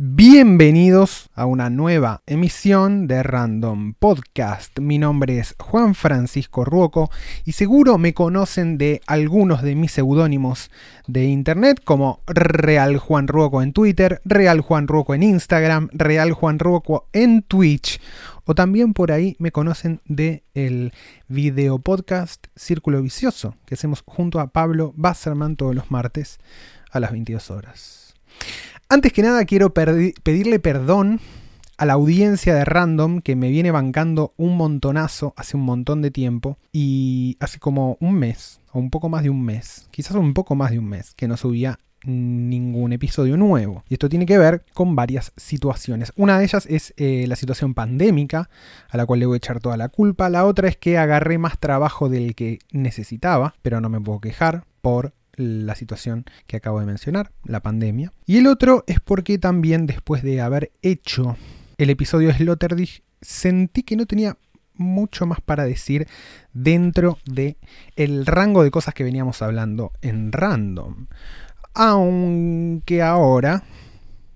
Bienvenidos a una nueva emisión de Random Podcast. Mi nombre es Juan Francisco Ruoco y seguro me conocen de algunos de mis seudónimos de internet como Real Juan Ruoco en Twitter, Real Juan Ruoco en Instagram, Real Juan Ruoco en Twitch o también por ahí me conocen de el video podcast Círculo Vicioso que hacemos junto a Pablo Basserman todos los martes a las 22 horas. Antes que nada quiero pedirle perdón a la audiencia de Random que me viene bancando un montonazo hace un montón de tiempo y hace como un mes o un poco más de un mes, quizás un poco más de un mes que no subía ningún episodio nuevo. Y esto tiene que ver con varias situaciones. Una de ellas es eh, la situación pandémica, a la cual le voy a echar toda la culpa. La otra es que agarré más trabajo del que necesitaba, pero no me puedo quejar por la situación que acabo de mencionar, la pandemia. Y el otro es porque también después de haber hecho el episodio Sloterdijk, sentí que no tenía mucho más para decir dentro de el rango de cosas que veníamos hablando en random. Aunque ahora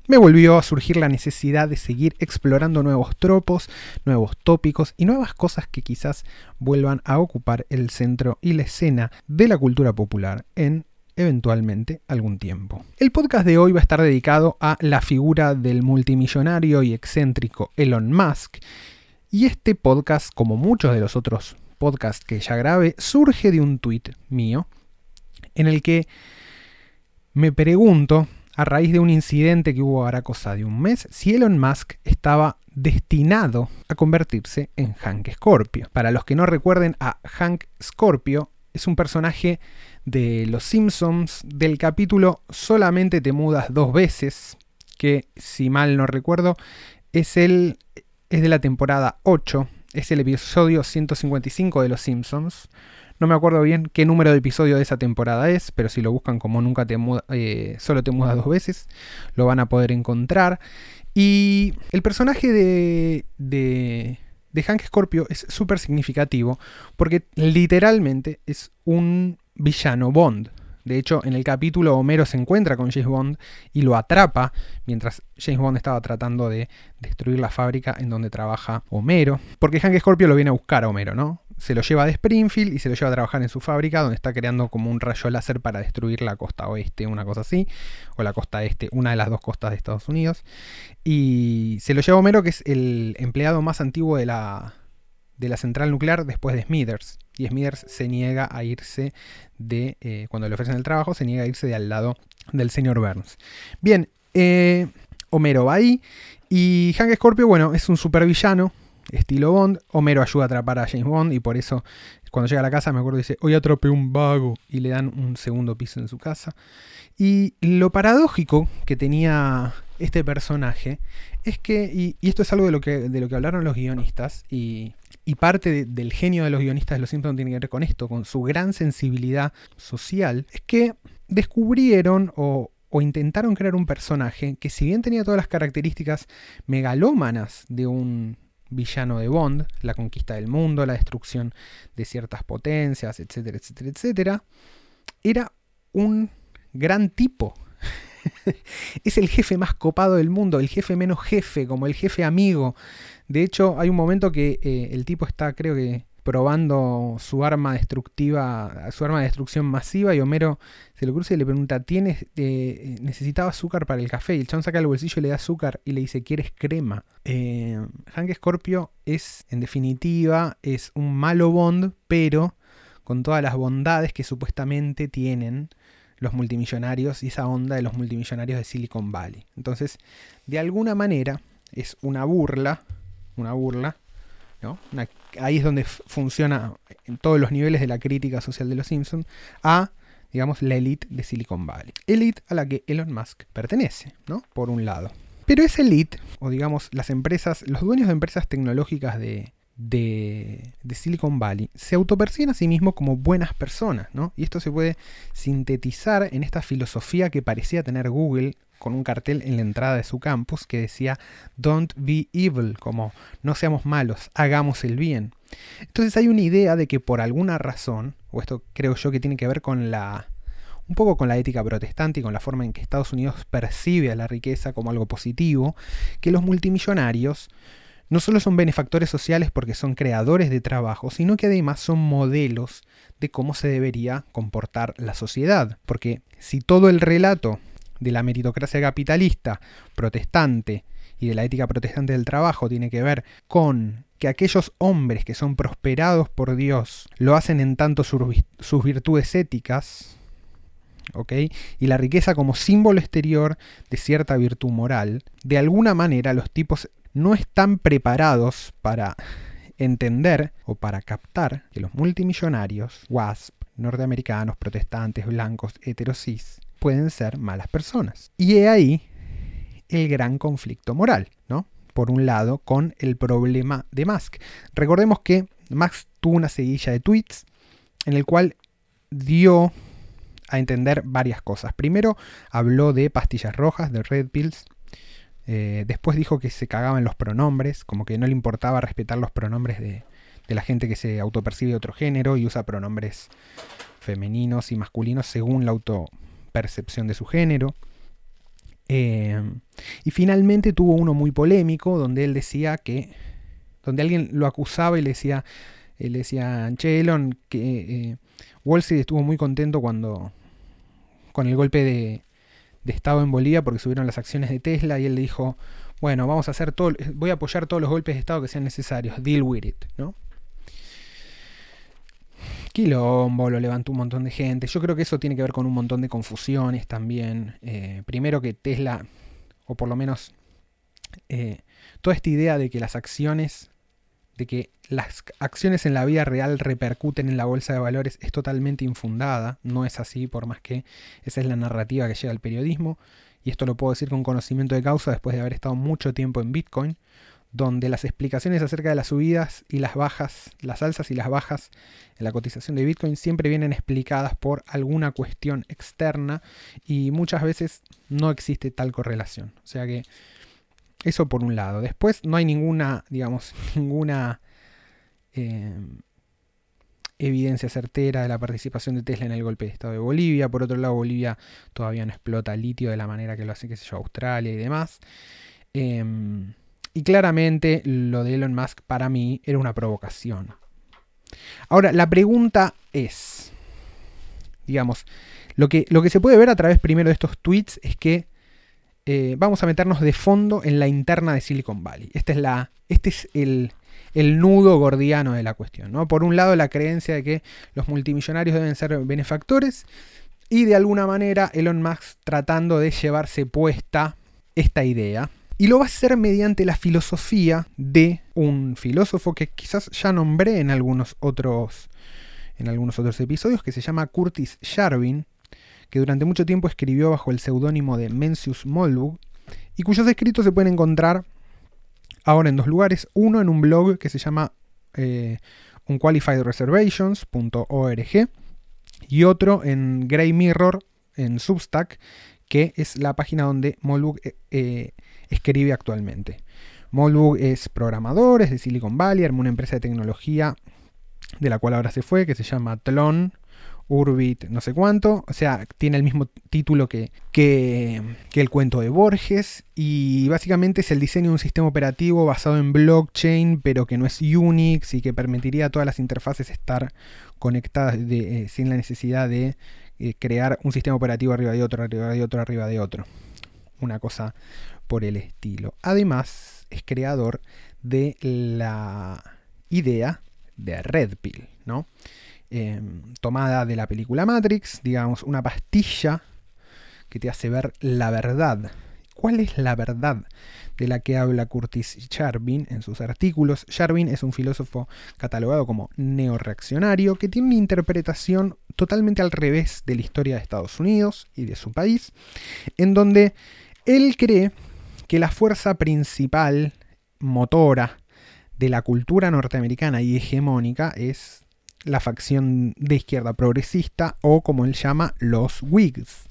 me volvió a surgir la necesidad de seguir explorando nuevos tropos, nuevos tópicos y nuevas cosas que quizás vuelvan a ocupar el centro y la escena de la cultura popular en eventualmente algún tiempo. El podcast de hoy va a estar dedicado a la figura del multimillonario y excéntrico Elon Musk. Y este podcast, como muchos de los otros podcasts que ya grabé, surge de un tweet mío en el que me pregunto, a raíz de un incidente que hubo ahora cosa de un mes, si Elon Musk estaba destinado a convertirse en Hank Scorpio. Para los que no recuerden a Hank Scorpio, es un personaje de Los Simpsons del capítulo Solamente te mudas dos veces, que si mal no recuerdo es el es de la temporada 8, es el episodio 155 de Los Simpsons. No me acuerdo bien qué número de episodio de esa temporada es, pero si lo buscan como nunca te muda, eh, solo te mudas dos veces, lo van a poder encontrar. Y el personaje de, de de Hank Scorpio es súper significativo porque literalmente es un villano Bond. De hecho, en el capítulo Homero se encuentra con James Bond y lo atrapa mientras James Bond estaba tratando de destruir la fábrica en donde trabaja Homero. Porque Hank Scorpio lo viene a buscar a Homero, ¿no? Se lo lleva de Springfield y se lo lleva a trabajar en su fábrica donde está creando como un rayo láser para destruir la costa oeste, una cosa así, o la costa este, una de las dos costas de Estados Unidos. Y se lo lleva Homero, que es el empleado más antiguo de la, de la central nuclear después de Smithers. Y Smithers se niega a irse de, eh, cuando le ofrecen el trabajo, se niega a irse de al lado del señor Burns. Bien, eh, Homero va ahí y Hank Scorpio, bueno, es un supervillano, estilo Bond. Homero ayuda a atrapar a James Bond y por eso cuando llega a la casa me acuerdo dice, hoy atrapé un vago y le dan un segundo piso en su casa. Y lo paradójico que tenía este personaje es que, y, esto es algo de lo que, de lo que hablaron los guionistas, y, parte del genio de los guionistas de Los Simpsons tiene que ver con esto, con su gran sensibilidad social, es que descubrieron o intentaron crear un personaje que si bien tenía todas las características megalómanas de un villano de Bond, la conquista del mundo, la destrucción de ciertas potencias, etcétera, etcétera, etcétera, era un gran tipo. es el jefe más copado del mundo, el jefe menos jefe, como el jefe amigo. De hecho, hay un momento que eh, el tipo está, creo que, probando su arma destructiva, su arma de destrucción masiva y Homero se lo cruza y le pregunta, ¿tienes, eh, necesitaba azúcar para el café? Y el chabón saca el bolsillo y le da azúcar y le dice, ¿quieres crema? Eh, Hank Scorpio es, en definitiva, es un malo Bond, pero con todas las bondades que supuestamente tienen los multimillonarios y esa onda de los multimillonarios de Silicon Valley. Entonces, de alguna manera, es una burla, una burla ahí es donde funciona en todos los niveles de la crítica social de los Simpsons a, digamos, la elite de Silicon Valley. Elite a la que Elon Musk pertenece, ¿no? Por un lado. Pero esa elite, o digamos, las empresas, los dueños de empresas tecnológicas de, de, de, Silicon Valley se autoperciben a sí mismos como buenas personas, ¿no? Y esto se puede sintetizar en esta filosofía que parecía tener Google con un cartel en la entrada de su campus que decía Don't be evil, como no seamos malos, hagamos el bien. Entonces hay una idea de que por alguna razón, o esto creo yo que tiene que ver con la un poco con la ética protestante y con la forma en que Estados Unidos percibe a la riqueza como algo positivo, que los multimillonarios no solo son benefactores sociales porque son creadores de trabajo, sino que además son modelos de cómo se debería comportar la sociedad. Porque si todo el relato de la meritocracia capitalista, protestante y de la ética protestante del trabajo tiene que ver con que aquellos hombres que son prosperados por Dios lo hacen en tanto sus virtudes éticas, ¿ok? Y la riqueza como símbolo exterior de cierta virtud moral, de alguna manera los tipos no están preparados para entender o para captar que los multimillonarios, WASP, norteamericanos, protestantes, blancos, heterosis, pueden ser malas personas. Y he ahí el gran conflicto moral, ¿no? Por un lado, con el problema de Musk. Recordemos que Musk tuvo una seguilla de tweets en el cual dio a entender varias cosas. Primero, habló de pastillas rojas, de red pills, eh, después dijo que se cagaba en los pronombres, como que no le importaba respetar los pronombres de, la gente que se autopercibe de otro género y usa pronombres femeninos y masculinos según la autopercepción de su género. Eh, y finalmente tuvo uno muy polémico donde él decía que, donde alguien lo acusaba y le decía, él decía, che, Elon, que eh, Wall Street estuvo muy contento cuando, con el golpe de, de Estado en Bolivia porque subieron las acciones de Tesla y él le dijo, bueno, vamos a hacer todo, voy a apoyar todos los golpes de Estado que sean necesarios, deal with it, ¿no? Quilombo, lo levantó un montón de gente. Yo creo que eso tiene que ver con un montón de confusiones también. Eh, primero que Tesla, o por lo menos eh, toda esta idea de que las acciones de que las acciones en la vida real repercuten en la bolsa de valores es totalmente infundada, no es así por más que esa es la narrativa que llega al periodismo, y esto lo puedo decir con conocimiento de causa después de haber estado mucho tiempo en Bitcoin, donde las explicaciones acerca de las subidas y las bajas, las alzas y las bajas en la cotización de Bitcoin siempre vienen explicadas por alguna cuestión externa y muchas veces no existe tal correlación. O sea que eso por un lado. Después no hay ninguna, digamos, ninguna eh, evidencia certera de la participación de Tesla en el golpe de Estado de Bolivia. Por otro lado, Bolivia todavía no explota litio de la manera que lo hace, qué sé yo, Australia y demás. Em, y claramente lo de Elon Musk para mí era una provocación. Ahora, la pregunta es, digamos, lo que, lo que se puede ver a través primero de estos tweets es que eh, vamos a meternos de fondo en la interna de Silicon Valley. Esta es la, este es el, nudo gordiano de la cuestión. ¿no? Por un lado, la creencia de que los multimillonarios deben ser benefactores y de alguna manera Elon Musk tratando de llevarse puesta esta idea. Y lo va a hacer mediante la filosofía de un filósofo que quizás ya nombré en algunos otros, en algunos otros episodios, que se llama Curtis Sharvin, que durante mucho tiempo escribió bajo el seudónimo de Mencius Moldbug y cuyos escritos se pueden encontrar ahora en dos lugares. Uno en un blog que se llama eh, unqualifiedreservations.org y otro en Grey Mirror en Substack, que es la página donde Moldbug eh, eh, escribe actualmente. Moldbug es programador, es de Silicon Valley, armó una empresa de tecnología de la cual ahora se fue, que se llama Tlon, Urbit, no sé cuánto. O sea, tiene el mismo título que, que, el cuento de Borges. Y básicamente es el diseño de un sistema operativo basado en blockchain, pero que no es Unix y que permitiría a todas las interfaces estar conectadas eh, sin la necesidad de eh, crear un sistema operativo arriba de otro, arriba de otro, arriba de otro. Una cosa por el estilo. Además, es creador de la idea de Red Pill, ¿no? Em, tomada de la película Matrix, digamos, una pastilla que te hace ver la verdad. ¿Cuál es la verdad de la que habla Curtis Charvin en sus artículos? Charvin es un filósofo catalogado como neoreaccionario que tiene una interpretación totalmente al revés de la historia de Estados Unidos y de su país, en donde él cree que la fuerza principal motora de la cultura norteamericana y hegemónica es la facción de izquierda progresista o como él llama los Whigs.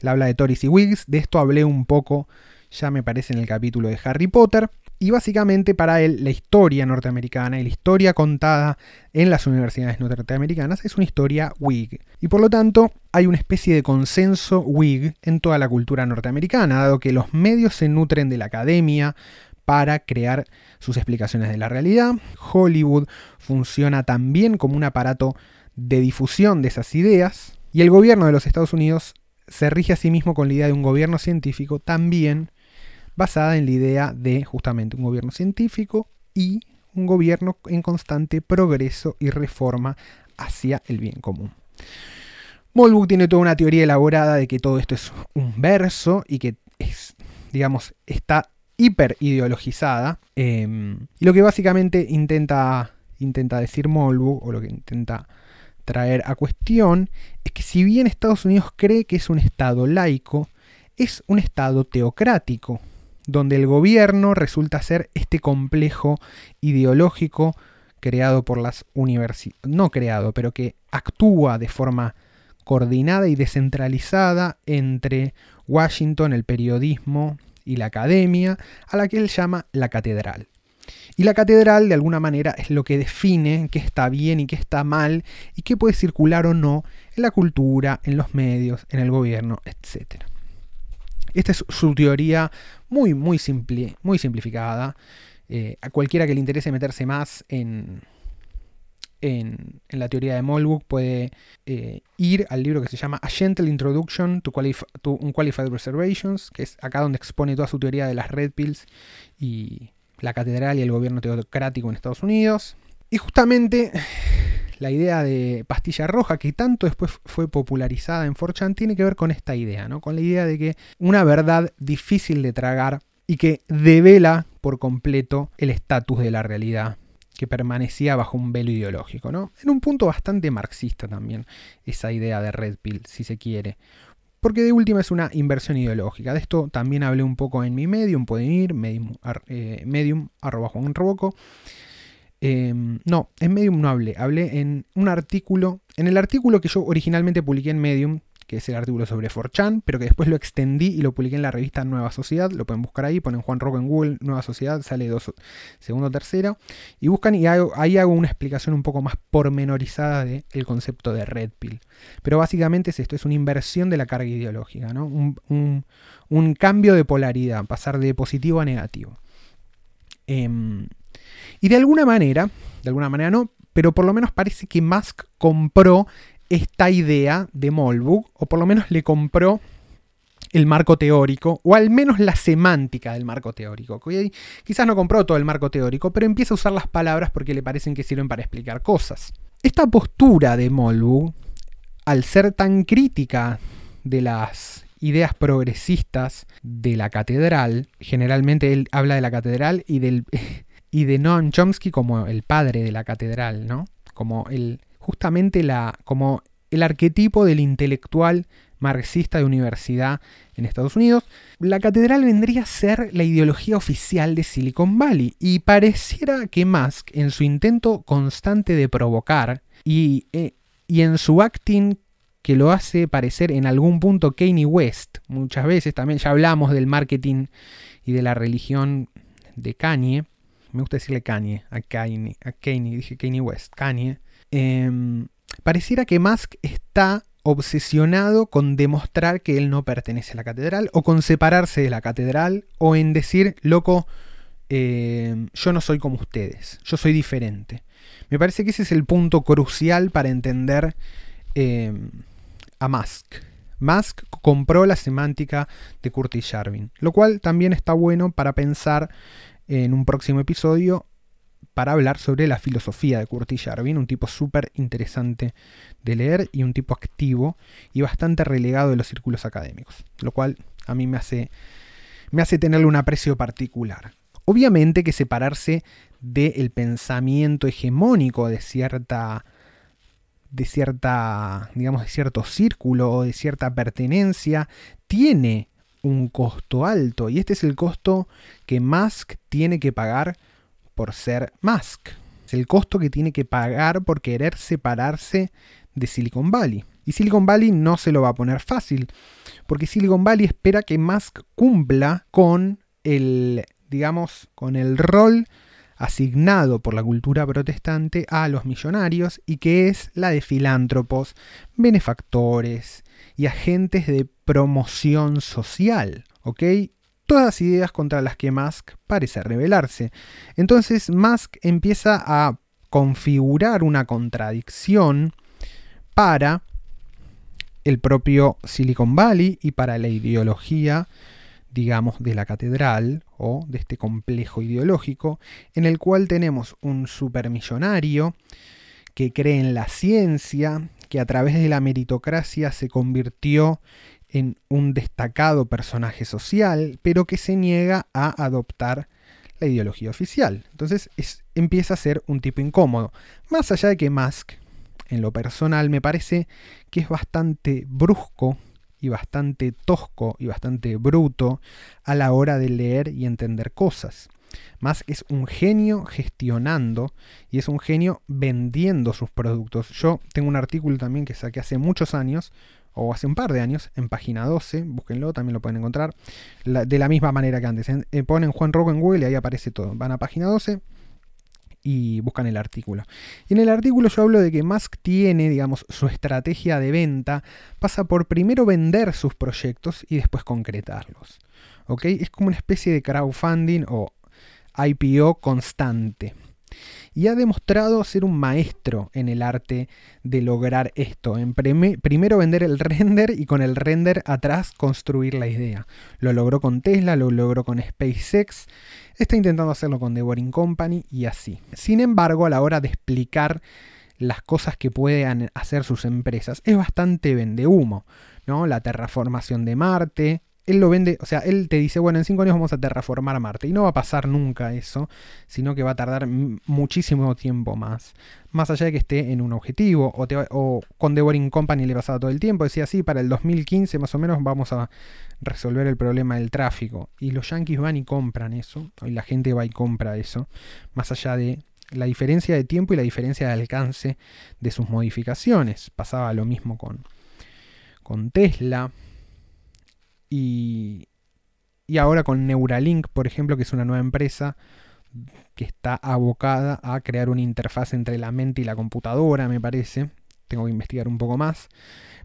Él habla de Tories y Whigs, de esto hablé un poco ya me parece en el capítulo de Harry Potter. Y básicamente para él la historia norteamericana y la historia contada en las universidades norteamericanas es una historia Whig. Y por lo tanto hay una especie de consenso Whig en toda la cultura norteamericana, dado que los medios se nutren de la academia para crear sus explicaciones de la realidad. Hollywood funciona también como un aparato de difusión de esas ideas. Y el gobierno de los Estados Unidos se rige a sí mismo con la idea de un gobierno científico también basada en la idea de justamente un gobierno científico y un gobierno en constante progreso y reforma hacia el bien común. Molbuk tiene toda una teoría elaborada de que todo esto es un verso y que es, digamos, está hiper ideologizada. Em, y lo que básicamente intenta, intenta decir Molbuk, o lo que intenta traer a cuestión, es que si bien Estados Unidos cree que es un Estado laico, es un Estado teocrático, donde el gobierno resulta ser este complejo ideológico creado por las universidades, no creado, pero que actúa de forma coordinada y descentralizada entre Washington, el periodismo y la academia, a la que él llama la catedral. Y la catedral, de alguna manera, es lo que define qué está bien y qué está mal, y qué puede circular o no en la cultura, en los medios, en el gobierno, etc. Esta es su teoría muy, muy, simple, muy simplificada. Eh, a cualquiera que le interese meterse más en, en, la teoría de Molbuk puede eh, ir al libro que se llama A Gentle Introduction to, to Unqualified Reservations, que es acá donde expone toda su teoría de las Red Pills y la catedral y el gobierno teocrático en Estados Unidos. Y justamente la idea de pastilla roja, que tanto después fue popularizada en 4chan, tiene que ver con esta idea, ¿no? Con la idea de que una verdad difícil de tragar y que devela por completo el estatus de la realidad que permanecía bajo un velo ideológico, ¿no? En un punto bastante marxista también, esa idea de Red Pill, si se quiere porque de última es una inversión ideológica. De esto también hablé un poco en mi Medium, pueden ir, medium, eh, medium arroba Juan Roboco. Em, no, en Medium no hablé, hablé en un artículo, en el artículo que yo originalmente publiqué en Medium, que es el artículo sobre 4chan, pero que después lo extendí y lo publiqué en la revista Nueva Sociedad. Lo pueden buscar ahí, ponen Juan Roco en Google, Nueva Sociedad, sale dos, segundo, tercero. Y buscan y ahí hago una explicación un poco más pormenorizada del concepto de Red Pill. Pero básicamente es esto, es una inversión de la carga ideológica, ¿no? un, cambio de polaridad, pasar de positivo a negativo. Em, y de alguna manera, de alguna manera no, pero por lo menos parece que Musk compró esta idea de Molbuk, o por lo menos le compró el marco teórico, o al menos la semántica del marco teórico. Quizás no compró todo el marco teórico, pero empieza a usar las palabras porque le parecen que sirven para explicar cosas. Esta postura de Molbuk, al ser tan crítica de las ideas progresistas de la catedral, generalmente él habla de la catedral y, del, y de Noam Chomsky como el padre de la catedral, ¿no? Como el, justamente la, como el arquetipo del intelectual marxista de universidad en Estados Unidos, la catedral vendría a ser la ideología oficial de Silicon Valley y pareciera que Musk en su intento constante de provocar y, eh, y en su acting que lo hace parecer en algún punto Kanye West, muchas veces también ya hablamos del marketing y de la religión de Kanye, me gusta decirle Kanye, a Kanye, a Kanye dije Kanye West, Kanye, Em, pareciera que Musk está obsesionado con demostrar que él no pertenece a la catedral o con separarse de la catedral o en decir, loco, em, yo no soy como ustedes, yo soy diferente. Me parece que ese es el punto crucial para entender em, a Musk. Musk compró la semántica de Curtis Jarvin, lo cual también está bueno para pensar en un próximo episodio para hablar sobre la filosofía de Curtis Jarvin, un tipo súper interesante de leer y un tipo activo y bastante relegado de los círculos académicos, lo cual a mí me hace, me hace tenerle un aprecio particular. Obviamente que separarse del pensamiento hegemónico de cierta de cierta, digamos, de cierto círculo o de cierta pertenencia, tiene un costo alto. Y este es el costo que Musk tiene que pagar por ser Musk. Es el costo que tiene que pagar por querer separarse de Silicon Valley. Y Silicon Valley no se lo va a poner fácil, porque Silicon Valley espera que Musk cumpla con el digamos, con el rol asignado por la cultura protestante a los millonarios y que es la de filántropos, benefactores y agentes de promoción social, ¿ok? Todas ideas contra las que Musk parece rebelarse. Entonces Musk empieza a configurar una contradicción para el propio Silicon Valley y para la ideología digamos, de la catedral o de este complejo ideológico, en el cual tenemos un supermillonario que cree en la ciencia, que a través de la meritocracia se convirtió en un destacado personaje social, pero que se niega a adoptar la ideología oficial. Entonces empieza a ser un tipo incómodo. Más allá de que Musk, en lo personal, me parece que es bastante brusco y bastante tosco y bastante bruto a la hora de leer y entender cosas. Más es un genio gestionando y es un genio vendiendo sus productos. Yo tengo un artículo también que saqué hace muchos años, o hace un par de años, en página 12, búsquenlo, también lo pueden encontrar, de la misma manera que antes. Eh, ponen Juan Rojo en Google y ahí aparece todo. Van a página 12 y buscan el artículo. Y en el artículo yo hablo de que Musk tiene, digamos, su estrategia de venta, pasa por primero vender sus proyectos y después concretarlos. ¿Ok? Es como una especie de crowdfunding o IPO constante y ha demostrado ser un maestro en el arte de lograr esto. En primero vender el render y con el render atrás construir la idea. Lo logró con Tesla, lo logró con SpaceX, está intentando hacerlo con The Boring Company y así. Sin embargo, a la hora de explicar las cosas que puedan hacer sus empresas, es bastante vende humo. ¿no? La terraformación de Marte, él lo vende, o sea, él te dice, bueno, en cinco años vamos a terraformar Marte. Y no va a pasar nunca eso, sino que va a tardar muchísimo tiempo más. Más allá de que esté en un objetivo, o, o con The Boring Company le pasaba todo el tiempo, decía, sí, para el 2015 más o menos vamos a resolver el problema del tráfico. Y los yankees van y compran eso, y la gente va y compra eso, más allá de la diferencia de tiempo y la diferencia de alcance de sus modificaciones. Pasaba lo mismo con, con Tesla y, ahora con Neuralink, por ejemplo, que es una nueva empresa que está abocada a crear una interfaz entre la mente y la computadora, me parece. Tengo que investigar un poco más.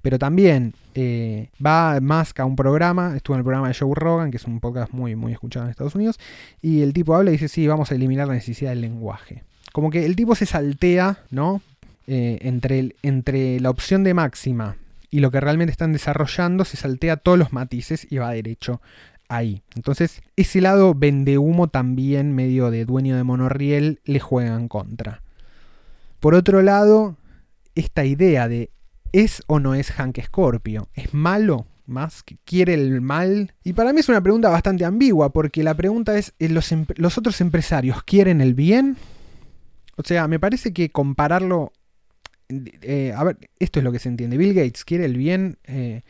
Pero también eh, va más que a un programa, estuvo en el programa de Joe Rogan, que es un podcast muy, muy escuchado en Estados Unidos, y el tipo habla y dice, sí, vamos a eliminar la necesidad del lenguaje. Como que el tipo se saltea, ¿no? Eh, entre, entre la opción de máxima y lo que realmente están desarrollando se saltea todos los matices y va derecho ahí. Entonces, ese lado vende humo también, medio de dueño de monorriel, le juegan contra. Por otro lado, esta idea de ¿es o no es Hank Scorpio? ¿Es malo? ¿Más quiere el mal? Y para mí es una pregunta bastante ambigua, porque la pregunta es, ¿los, ¿los otros empresarios quieren el bien? O sea, me parece que compararlo eh, a ver, esto es lo que se entiende. Bill Gates quiere el bien, eh,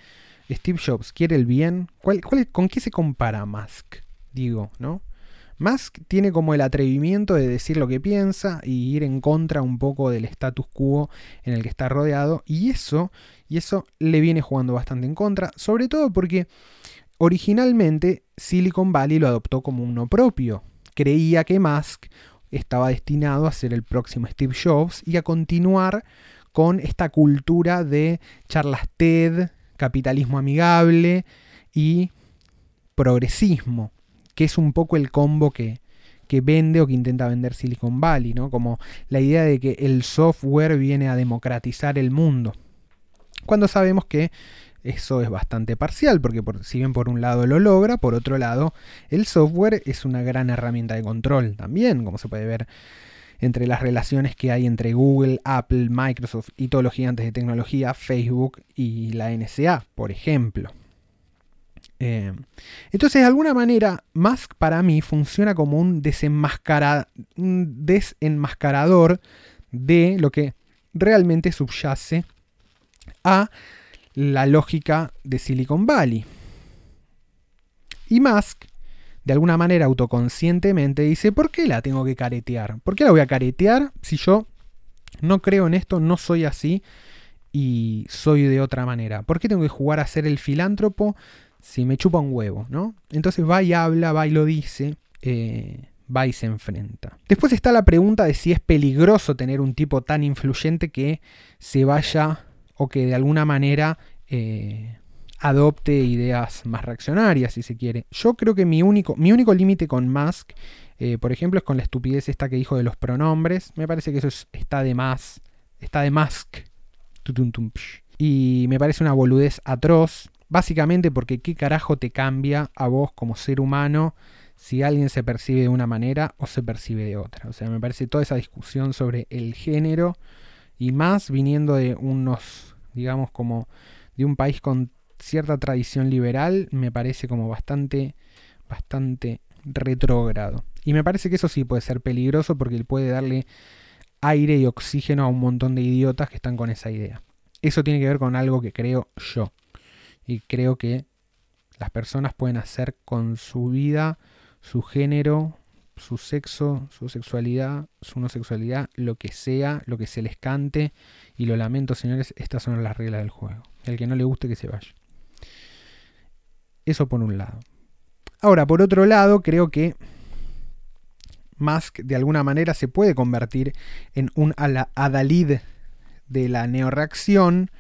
Steve Jobs quiere el bien. ¿Cuál, con qué se compara Musk? Digo, ¿no? Musk tiene como el atrevimiento de decir lo que piensa y ir en contra un poco del status quo en el que está rodeado. Y eso, y eso le viene jugando bastante en contra, sobre todo porque originalmente Silicon Valley lo adoptó como uno propio. Creía que Musk estaba destinado a ser el próximo Steve Jobs y a continuar con esta cultura de charlas TED, capitalismo amigable y progresismo, que es un poco el combo que, que vende o que intenta vender Silicon Valley, ¿no? Como la idea de que el software viene a democratizar el mundo. Cuando sabemos que eso es bastante parcial, porque si bien por un lado lo logra, por otro lado el software es una gran herramienta de control también, como se puede ver entre las relaciones que hay entre Google, Apple, Microsoft y todos los gigantes de tecnología, Facebook y la NSA, por ejemplo. Eh, entonces, de alguna manera, Musk para mí funciona como un, un desenmascarador de lo que realmente subyace a la lógica de Silicon Valley. Y Musk, de alguna manera autoconscientemente, dice, ¿por qué la tengo que caretear? ¿Por qué la voy a caretear si yo no creo en esto, no soy así y soy de otra manera? ¿Por qué tengo que jugar a ser el filántropo si me chupa un huevo? ¿no? Entonces va y habla, va y lo dice eh, va y se enfrenta. Después está la pregunta de si es peligroso tener un tipo tan influyente que se vaya o que de alguna manera eh, adopte ideas más reaccionarias, si se quiere. Yo creo que mi único, mi único límite con Musk, eh, por ejemplo, es con la estupidez esta que dijo de los pronombres. Me parece que eso está de más. Está de Musk. Y me parece una boludez atroz. Básicamente porque qué carajo te cambia a vos como ser humano si alguien se percibe de una manera o se percibe de otra. O sea, me parece toda esa discusión sobre el género y más viniendo de unos, digamos, como de un país con cierta tradición liberal, me parece como bastante, bastante retrógrado. Y me parece que eso sí puede ser peligroso porque puede darle aire y oxígeno a un montón de idiotas que están con esa idea. Eso tiene que ver con algo que creo yo. Y creo que las personas pueden hacer con su vida, su género, su sexo, su sexualidad, su no sexualidad, lo que sea, lo que se les cante. Y lo lamento, señores, estas son las reglas del juego. El que no le guste, que se vaya. Eso por un lado. Ahora, por otro lado, creo que Musk de alguna manera se puede convertir en un adalid de la neoreacción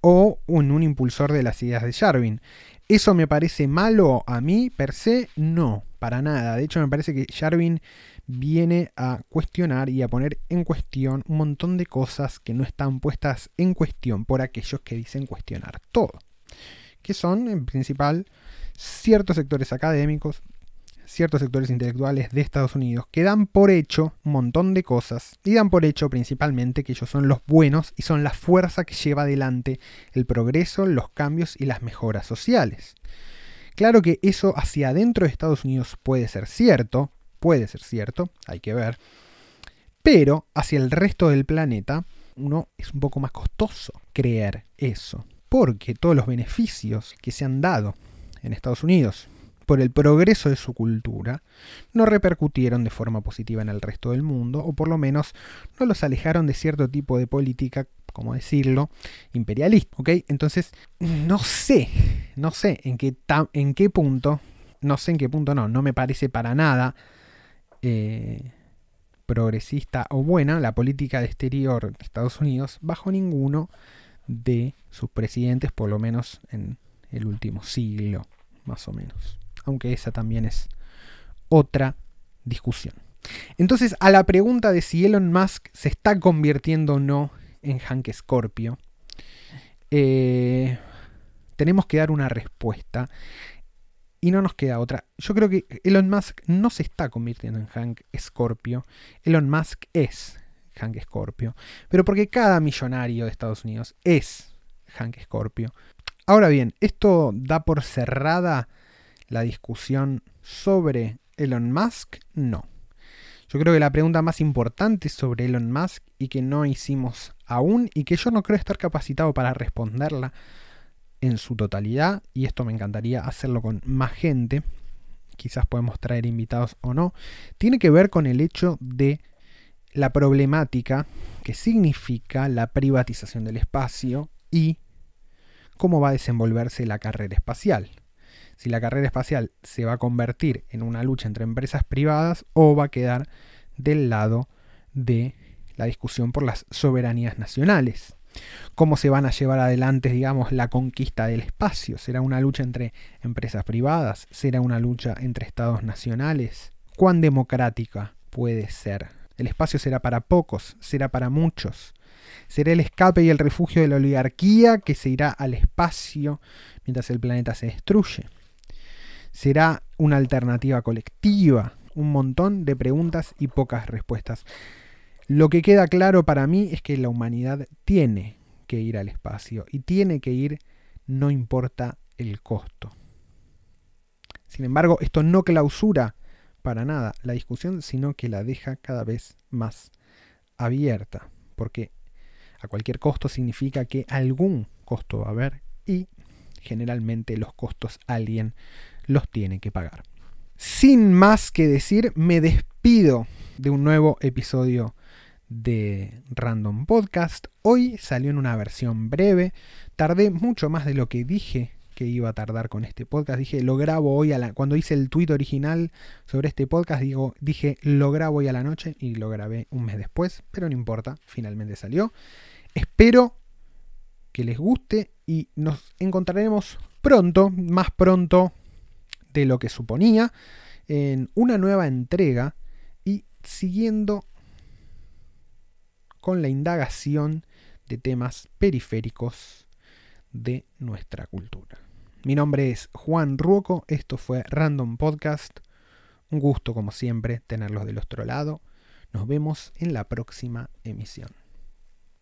o en un impulsor de las ideas de Jarvin. ¿Eso me parece malo a mí per se? No, De hecho, me parece que Jarvin viene a cuestionar y a poner en cuestión un montón de cosas que no están puestas en cuestión por aquellos que dicen cuestionar todo. Que son, en principal, ciertos sectores académicos, ciertos sectores intelectuales de Estados Unidos que dan por hecho un montón de cosas y dan por hecho principalmente que ellos son los buenos y son la fuerza que lleva adelante el progreso, los cambios y las mejoras sociales. Claro que eso hacia adentro de Estados Unidos puede ser cierto, puede ser cierto, hay que ver, pero hacia el resto del planeta uno es un poco más costoso creer eso, porque todos los beneficios que se han dado en Estados Unidos por el progreso de su cultura, no repercutieron de forma positiva en el resto del mundo, o por lo menos no los alejaron de cierto tipo de política, como decirlo, imperialista. ¿ok? Entonces, no sé, no sé en qué, en qué punto, no sé en qué punto no, no me parece para nada eh, progresista o buena la política de exterior de Estados Unidos bajo ninguno de sus presidentes, por lo menos en el último siglo, más o menos aunque esa también es otra discusión. Entonces, a la pregunta de si Elon Musk se está convirtiendo o no en Hank Scorpio, eh, tenemos que dar una respuesta y no nos queda otra. Yo creo que Elon Musk no se está convirtiendo en Hank Scorpio. Elon Musk es Hank Scorpio. Pero porque cada millonario de Estados Unidos es Hank Scorpio. Ahora bien, esto da por cerrada la discusión sobre Elon Musk? No. Yo creo que la pregunta más importante sobre Elon Musk y que no hicimos aún y que yo no creo estar capacitado para responderla en su totalidad, y esto me encantaría hacerlo con más gente, quizás podemos traer invitados o no, tiene que ver con el hecho de la problemática que significa la privatización del espacio y cómo va a desenvolverse la carrera espacial si la carrera espacial se va a convertir en una lucha entre empresas privadas o va a quedar del lado de la discusión por las soberanías nacionales. ¿Cómo se van a llevar adelante, digamos, la conquista del espacio? ¿Será una lucha entre empresas privadas? ¿Será una lucha entre estados nacionales? ¿Cuán democrática puede ser? ¿El espacio será para pocos? ¿Será para muchos? ¿Será el escape y el refugio de la oligarquía que se irá al espacio mientras el planeta se destruye? ¿Será una alternativa colectiva? Un montón de preguntas y pocas respuestas. Lo que queda claro para mí es que la humanidad tiene que ir al espacio y tiene que ir no importa el costo. Sin embargo, esto no clausura para nada la discusión, sino que la deja cada vez más abierta, porque a cualquier costo significa que algún costo va a haber y generalmente los costos alguien los tiene que pagar. Sin más que decir, me despido de un nuevo episodio de Random Podcast. Hoy salió en una versión breve. Tardé mucho más de lo que dije que iba a tardar con este podcast. Dije, lo grabo hoy a la... Cuando hice el tweet original sobre este podcast, digo, dije, lo grabo hoy a la noche y lo grabé un mes después, pero no importa, finalmente salió. Espero que les guste y nos encontraremos pronto, más pronto de lo que suponía, en una nueva entrega y siguiendo con la indagación de temas periféricos de nuestra cultura. Mi nombre es Juan Ruoco, esto fue Random Podcast. Un gusto como siempre tenerlos del otro lado. Nos vemos en la próxima emisión.